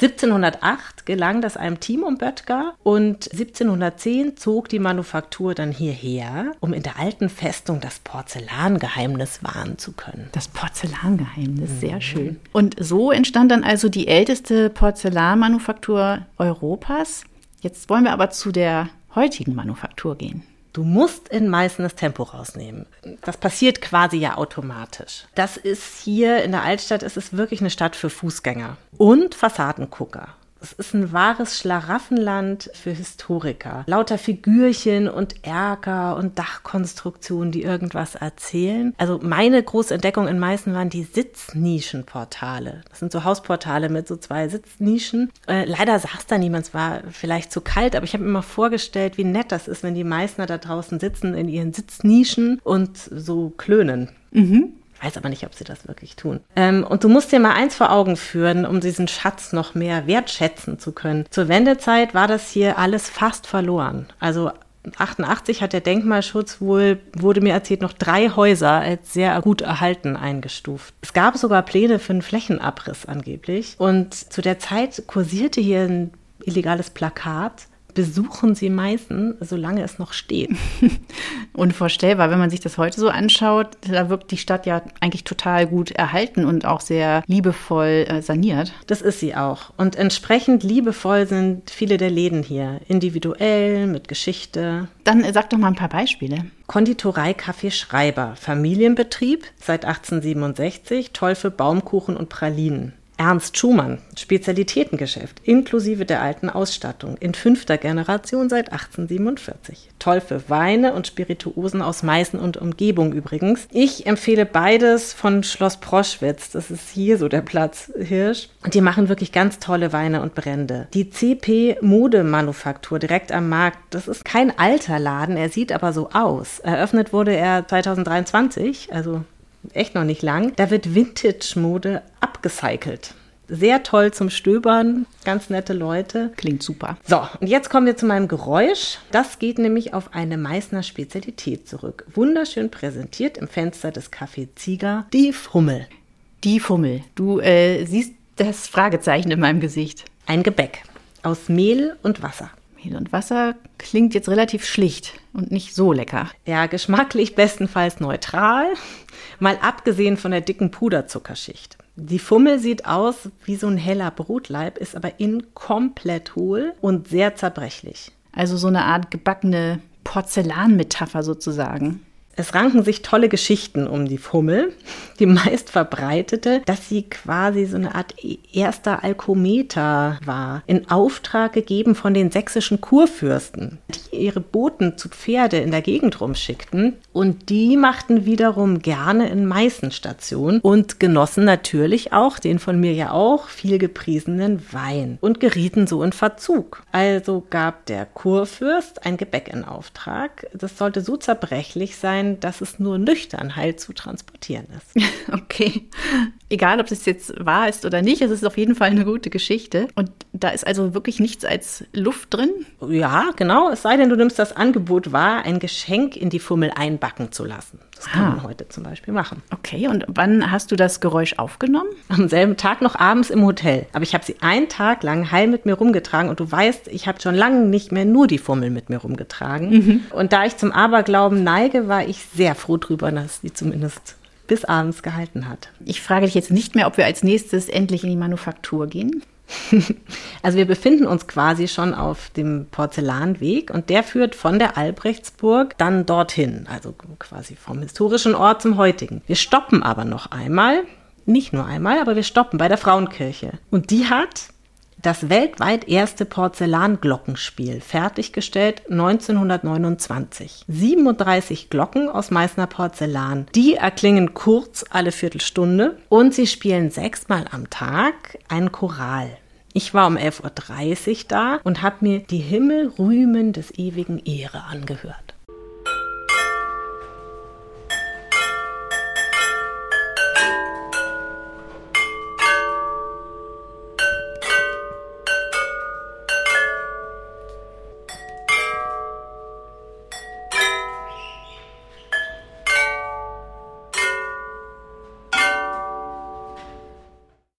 1708 gelang das einem Team um Böttger und 1710 zog die Manufaktur dann hierher, um in der alten Festung das Porzellangeheimnis wahren zu können. Das Porzellangeheimnis, mhm. sehr schön. Und so entstand dann also die älteste Porzellanmanufaktur Europas. Jetzt wollen wir aber zu der heutigen Manufaktur gehen. Du musst in Meißen das Tempo rausnehmen. Das passiert quasi ja automatisch. Das ist hier in der Altstadt, es ist wirklich eine Stadt für Fußgänger und Fassadengucker. Es ist ein wahres Schlaraffenland für Historiker. Lauter Figürchen und Erker und Dachkonstruktionen, die irgendwas erzählen. Also meine große Entdeckung in Meißen waren die Sitznischenportale. Das sind so Hausportale mit so zwei Sitznischen. Äh, leider saß da niemand, es war vielleicht zu kalt, aber ich habe mir immer vorgestellt, wie nett das ist, wenn die Meißner da draußen sitzen in ihren Sitznischen und so klönen. Mhm weiß aber nicht, ob sie das wirklich tun. Ähm, und du musst dir mal eins vor Augen führen, um diesen Schatz noch mehr wertschätzen zu können. Zur Wendezeit war das hier alles fast verloren. Also 88 hat der Denkmalschutz wohl, wurde mir erzählt, noch drei Häuser als sehr gut erhalten eingestuft. Es gab sogar Pläne für einen Flächenabriss angeblich. Und zu der Zeit kursierte hier ein illegales Plakat besuchen sie Meißen, solange es noch steht. Unvorstellbar, wenn man sich das heute so anschaut, da wirkt die Stadt ja eigentlich total gut erhalten und auch sehr liebevoll äh, saniert. Das ist sie auch. Und entsprechend liebevoll sind viele der Läden hier, individuell, mit Geschichte. Dann sag doch mal ein paar Beispiele. Konditorei Kaffee Schreiber, Familienbetrieb seit 1867, toll für Baumkuchen und Pralinen. Ernst Schumann, Spezialitätengeschäft, inklusive der alten Ausstattung, in fünfter Generation seit 1847. Toll für Weine und Spirituosen aus Meißen und Umgebung übrigens. Ich empfehle beides von Schloss Proschwitz, das ist hier so der Platz Hirsch. Und die machen wirklich ganz tolle Weine und Brände. Die CP Modemanufaktur direkt am Markt, das ist kein alter Laden, er sieht aber so aus. Eröffnet wurde er 2023, also echt noch nicht lang. Da wird Vintage-Mode abgecycelt. Sehr toll zum Stöbern, ganz nette Leute. Klingt super. So, und jetzt kommen wir zu meinem Geräusch. Das geht nämlich auf eine Meißner Spezialität zurück. Wunderschön präsentiert im Fenster des Café Zieger, die Fummel. Die Fummel. Du äh, siehst das Fragezeichen in meinem Gesicht. Ein Gebäck aus Mehl und Wasser. Mehl und Wasser klingt jetzt relativ schlicht und nicht so lecker. Ja, geschmacklich bestenfalls neutral, mal abgesehen von der dicken Puderzuckerschicht. Die Fummel sieht aus wie so ein heller Brotleib, ist aber innen komplett hohl und sehr zerbrechlich. Also so eine Art gebackene Porzellanmetapher sozusagen. Es ranken sich tolle Geschichten um die Fummel. Die meist verbreitete, dass sie quasi so eine Art erster Alkometer war, in Auftrag gegeben von den sächsischen Kurfürsten, die ihre Boten zu Pferde in der Gegend rumschickten. Und die machten wiederum gerne in Meißen Station und genossen natürlich auch den von mir ja auch viel gepriesenen Wein und gerieten so in Verzug. Also gab der Kurfürst ein Gebäck in Auftrag. Das sollte so zerbrechlich sein, sein, dass es nur nüchtern heil zu transportieren ist. Okay. Egal, ob es jetzt wahr ist oder nicht, es ist auf jeden Fall eine gute Geschichte. Und da ist also wirklich nichts als Luft drin? Ja, genau. Es sei denn, du nimmst das Angebot wahr, ein Geschenk in die Fummel einbacken zu lassen. Das kann ah. man heute zum Beispiel machen. Okay, und wann hast du das Geräusch aufgenommen? Am selben Tag noch abends im Hotel. Aber ich habe sie einen Tag lang heil mit mir rumgetragen und du weißt, ich habe schon lange nicht mehr nur die Fummel mit mir rumgetragen. Mhm. Und da ich zum Aberglauben neige, war ich sehr froh drüber, dass die zumindest bis abends gehalten hat. Ich frage dich jetzt nicht mehr, ob wir als nächstes endlich in die Manufaktur gehen. Also wir befinden uns quasi schon auf dem Porzellanweg und der führt von der Albrechtsburg dann dorthin, also quasi vom historischen Ort zum heutigen. Wir stoppen aber noch einmal, nicht nur einmal, aber wir stoppen bei der Frauenkirche. Und die hat das weltweit erste Porzellanglockenspiel, fertiggestellt 1929. 37 Glocken aus Meißner Porzellan. Die erklingen kurz alle Viertelstunde und sie spielen sechsmal am Tag einen Choral. Ich war um 11.30 Uhr da und habe mir die Himmelrühmen des ewigen Ehre angehört.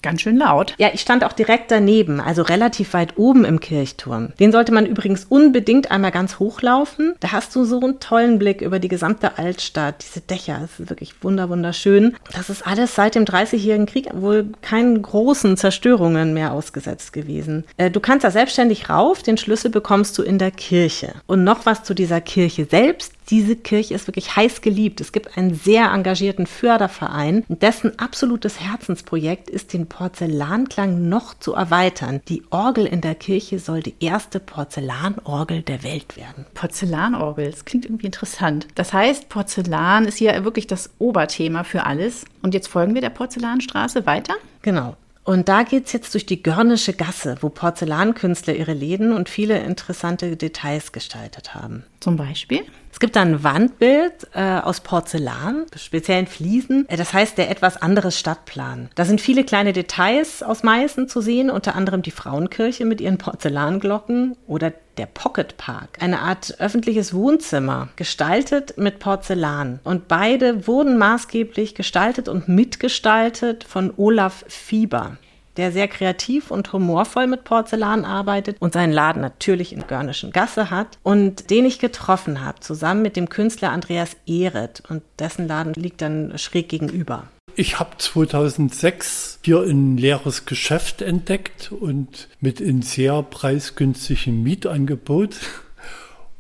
Ganz schön laut. Ja, ich stand auch direkt daneben, also relativ weit oben im Kirchturm. Den sollte man übrigens unbedingt einmal ganz hochlaufen. Da hast du so einen tollen Blick über die gesamte Altstadt, diese Dächer. Das ist wirklich wunderschön. Das ist alles seit dem Dreißigjährigen Krieg wohl keinen großen Zerstörungen mehr ausgesetzt gewesen. Äh, du kannst da selbstständig rauf, den Schlüssel bekommst du in der Kirche. Und noch was zu dieser Kirche selbst diese Kirche ist wirklich heiß geliebt. Es gibt einen sehr engagierten Förderverein, dessen absolutes Herzensprojekt ist, den Porzellanklang noch zu erweitern. Die Orgel in der Kirche soll die erste Porzellanorgel der Welt werden. Porzellanorgel, das klingt irgendwie interessant. Das heißt, Porzellan ist hier wirklich das Oberthema für alles. Und jetzt folgen wir der Porzellanstraße weiter? Genau. Und da geht's jetzt durch die Görnische Gasse, wo Porzellankünstler ihre Läden und viele interessante Details gestaltet haben. Zum Beispiel? Es gibt da ein Wandbild äh, aus Porzellan, speziellen Fliesen. Äh, das heißt, der etwas anderes Stadtplan. Da sind viele kleine Details aus Meißen zu sehen, unter anderem die Frauenkirche mit ihren Porzellanglocken oder der Pocket Park, eine Art öffentliches Wohnzimmer, gestaltet mit Porzellan. Und beide wurden maßgeblich gestaltet und mitgestaltet von Olaf Fieber der sehr kreativ und humorvoll mit Porzellan arbeitet und seinen Laden natürlich in Görnischen Gasse hat und den ich getroffen habe, zusammen mit dem Künstler Andreas Ehret und dessen Laden liegt dann schräg gegenüber. Ich habe 2006 hier ein leeres Geschäft entdeckt und mit einem sehr preisgünstigen Mietangebot.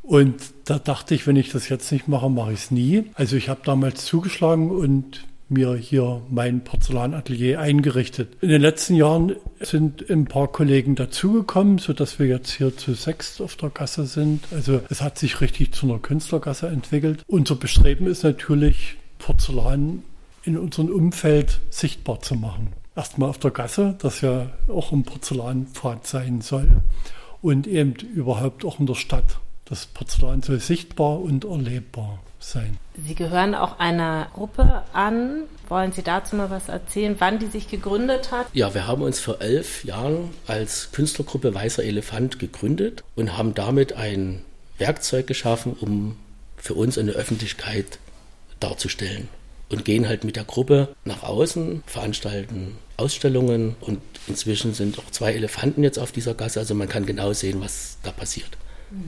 Und da dachte ich, wenn ich das jetzt nicht mache, mache ich es nie. Also ich habe damals zugeschlagen und mir hier mein Porzellanatelier eingerichtet. In den letzten Jahren sind ein paar Kollegen dazugekommen, sodass wir jetzt hier zu sechs auf der Gasse sind. Also es hat sich richtig zu einer Künstlergasse entwickelt. Unser Bestreben ist natürlich, Porzellan in unserem Umfeld sichtbar zu machen. Erstmal auf der Gasse, das ja auch ein Porzellanpfad sein soll. Und eben überhaupt auch in der Stadt. Das Porzellan soll sichtbar und erlebbar sein. Sie gehören auch einer Gruppe an. Wollen Sie dazu mal was erzählen, wann die sich gegründet hat? Ja, wir haben uns vor elf Jahren als Künstlergruppe Weißer Elefant gegründet und haben damit ein Werkzeug geschaffen, um für uns eine Öffentlichkeit darzustellen. Und gehen halt mit der Gruppe nach außen, veranstalten Ausstellungen und inzwischen sind auch zwei Elefanten jetzt auf dieser Gasse, also man kann genau sehen, was da passiert.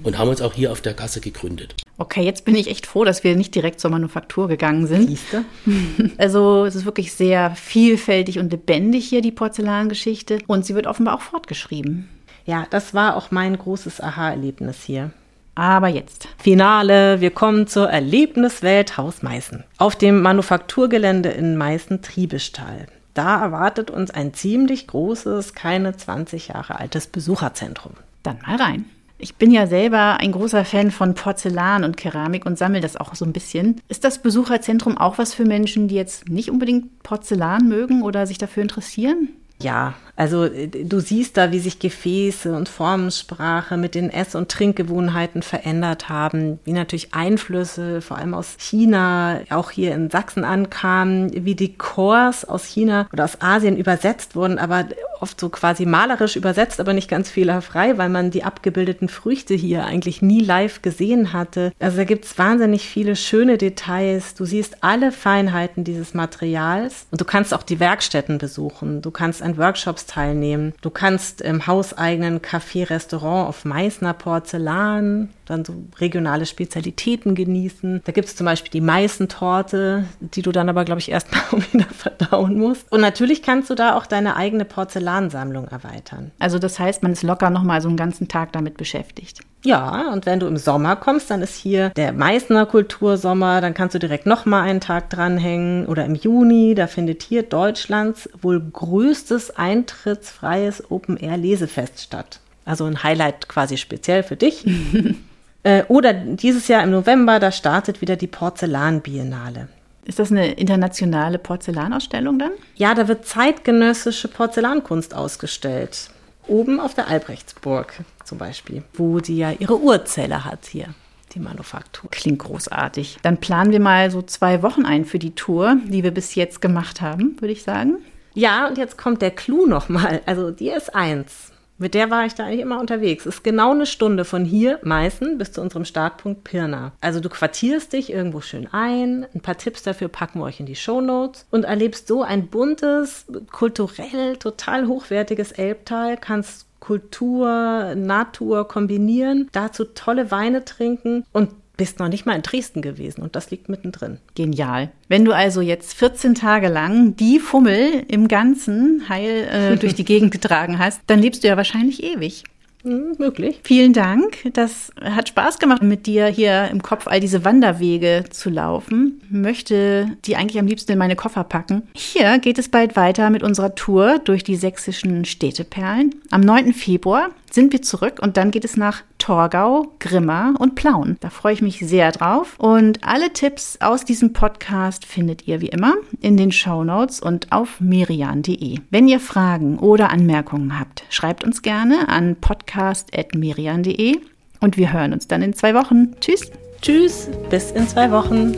Und haben uns auch hier auf der Gasse gegründet. Okay, jetzt bin ich echt froh, dass wir nicht direkt zur Manufaktur gegangen sind. Siehste? Also es ist wirklich sehr vielfältig und lebendig hier, die Porzellangeschichte. Und sie wird offenbar auch fortgeschrieben. Ja, das war auch mein großes Aha-Erlebnis hier. Aber jetzt. Finale, wir kommen zur Erlebniswelt Haus Meißen. Auf dem Manufakturgelände in Meißen-Triebeschtal. Da erwartet uns ein ziemlich großes, keine 20 Jahre altes Besucherzentrum. Dann mal rein. Ich bin ja selber ein großer Fan von Porzellan und Keramik und sammle das auch so ein bisschen. Ist das Besucherzentrum auch was für Menschen, die jetzt nicht unbedingt Porzellan mögen oder sich dafür interessieren? Ja, also äh, du siehst da, wie sich Gefäße und Formensprache mit den Ess- und Trinkgewohnheiten verändert haben, wie natürlich Einflüsse vor allem aus China auch hier in Sachsen ankamen, wie Dekors aus China oder aus Asien übersetzt wurden, aber oft so quasi malerisch übersetzt, aber nicht ganz fehlerfrei, weil man die abgebildeten Früchte hier eigentlich nie live gesehen hatte. Also da gibt's wahnsinnig viele schöne Details. Du siehst alle Feinheiten dieses Materials und du kannst auch die Werkstätten besuchen. Du kannst an Workshops teilnehmen. Du kannst im hauseigenen Café, Restaurant auf Meißner Porzellan dann so regionale Spezialitäten genießen. Da gibt es zum Beispiel die Meißentorte, die du dann aber, glaube ich, erstmal wieder verdauen musst. Und natürlich kannst du da auch deine eigene Porzellansammlung erweitern. Also das heißt, man ist locker noch mal so einen ganzen Tag damit beschäftigt. Ja, und wenn du im Sommer kommst, dann ist hier der Meißner Kultursommer, dann kannst du direkt noch mal einen Tag dranhängen. Oder im Juni, da findet hier Deutschlands wohl größtes eintrittsfreies Open-Air-Lesefest statt. Also ein Highlight quasi speziell für dich. Äh, Oder dieses Jahr im November, da startet wieder die Porzellanbiennale. Ist das eine internationale Porzellanausstellung dann? Ja, da wird zeitgenössische Porzellankunst ausgestellt. Oben auf der Albrechtsburg zum Beispiel, wo die ja ihre Urzelle hat hier, die Manufaktur. Klingt großartig. Dann planen wir mal so zwei Wochen ein für die Tour, die wir bis jetzt gemacht haben, würde ich sagen. Ja, und jetzt kommt der Clou nochmal. Also die ist eins. Mit der war ich da eigentlich immer unterwegs. Ist genau eine Stunde von hier, Meißen, bis zu unserem Startpunkt Pirna. Also du quartierst dich irgendwo schön ein. Ein paar Tipps dafür packen wir euch in die Shownotes und erlebst so ein buntes, kulturell total hochwertiges Elbtal. Kannst Kultur, Natur kombinieren, dazu tolle Weine trinken und bist noch nicht mal in Dresden gewesen und das liegt mittendrin. Genial. Wenn du also jetzt 14 Tage lang die Fummel im Ganzen heil äh, durch die Gegend getragen hast, dann lebst du ja wahrscheinlich ewig. Hm, möglich. Vielen Dank. Das hat Spaß gemacht, mit dir hier im Kopf all diese Wanderwege zu laufen. Möchte die eigentlich am liebsten in meine Koffer packen. Hier geht es bald weiter mit unserer Tour durch die sächsischen Städteperlen. Am 9. Februar sind wir zurück und dann geht es nach Torgau, Grimma und Plauen. Da freue ich mich sehr drauf. Und alle Tipps aus diesem Podcast findet ihr wie immer in den Show Notes und auf merian.de. Wenn ihr Fragen oder Anmerkungen habt, schreibt uns gerne an podcast.merian.de und wir hören uns dann in zwei Wochen. Tschüss. Tschüss, bis in zwei Wochen.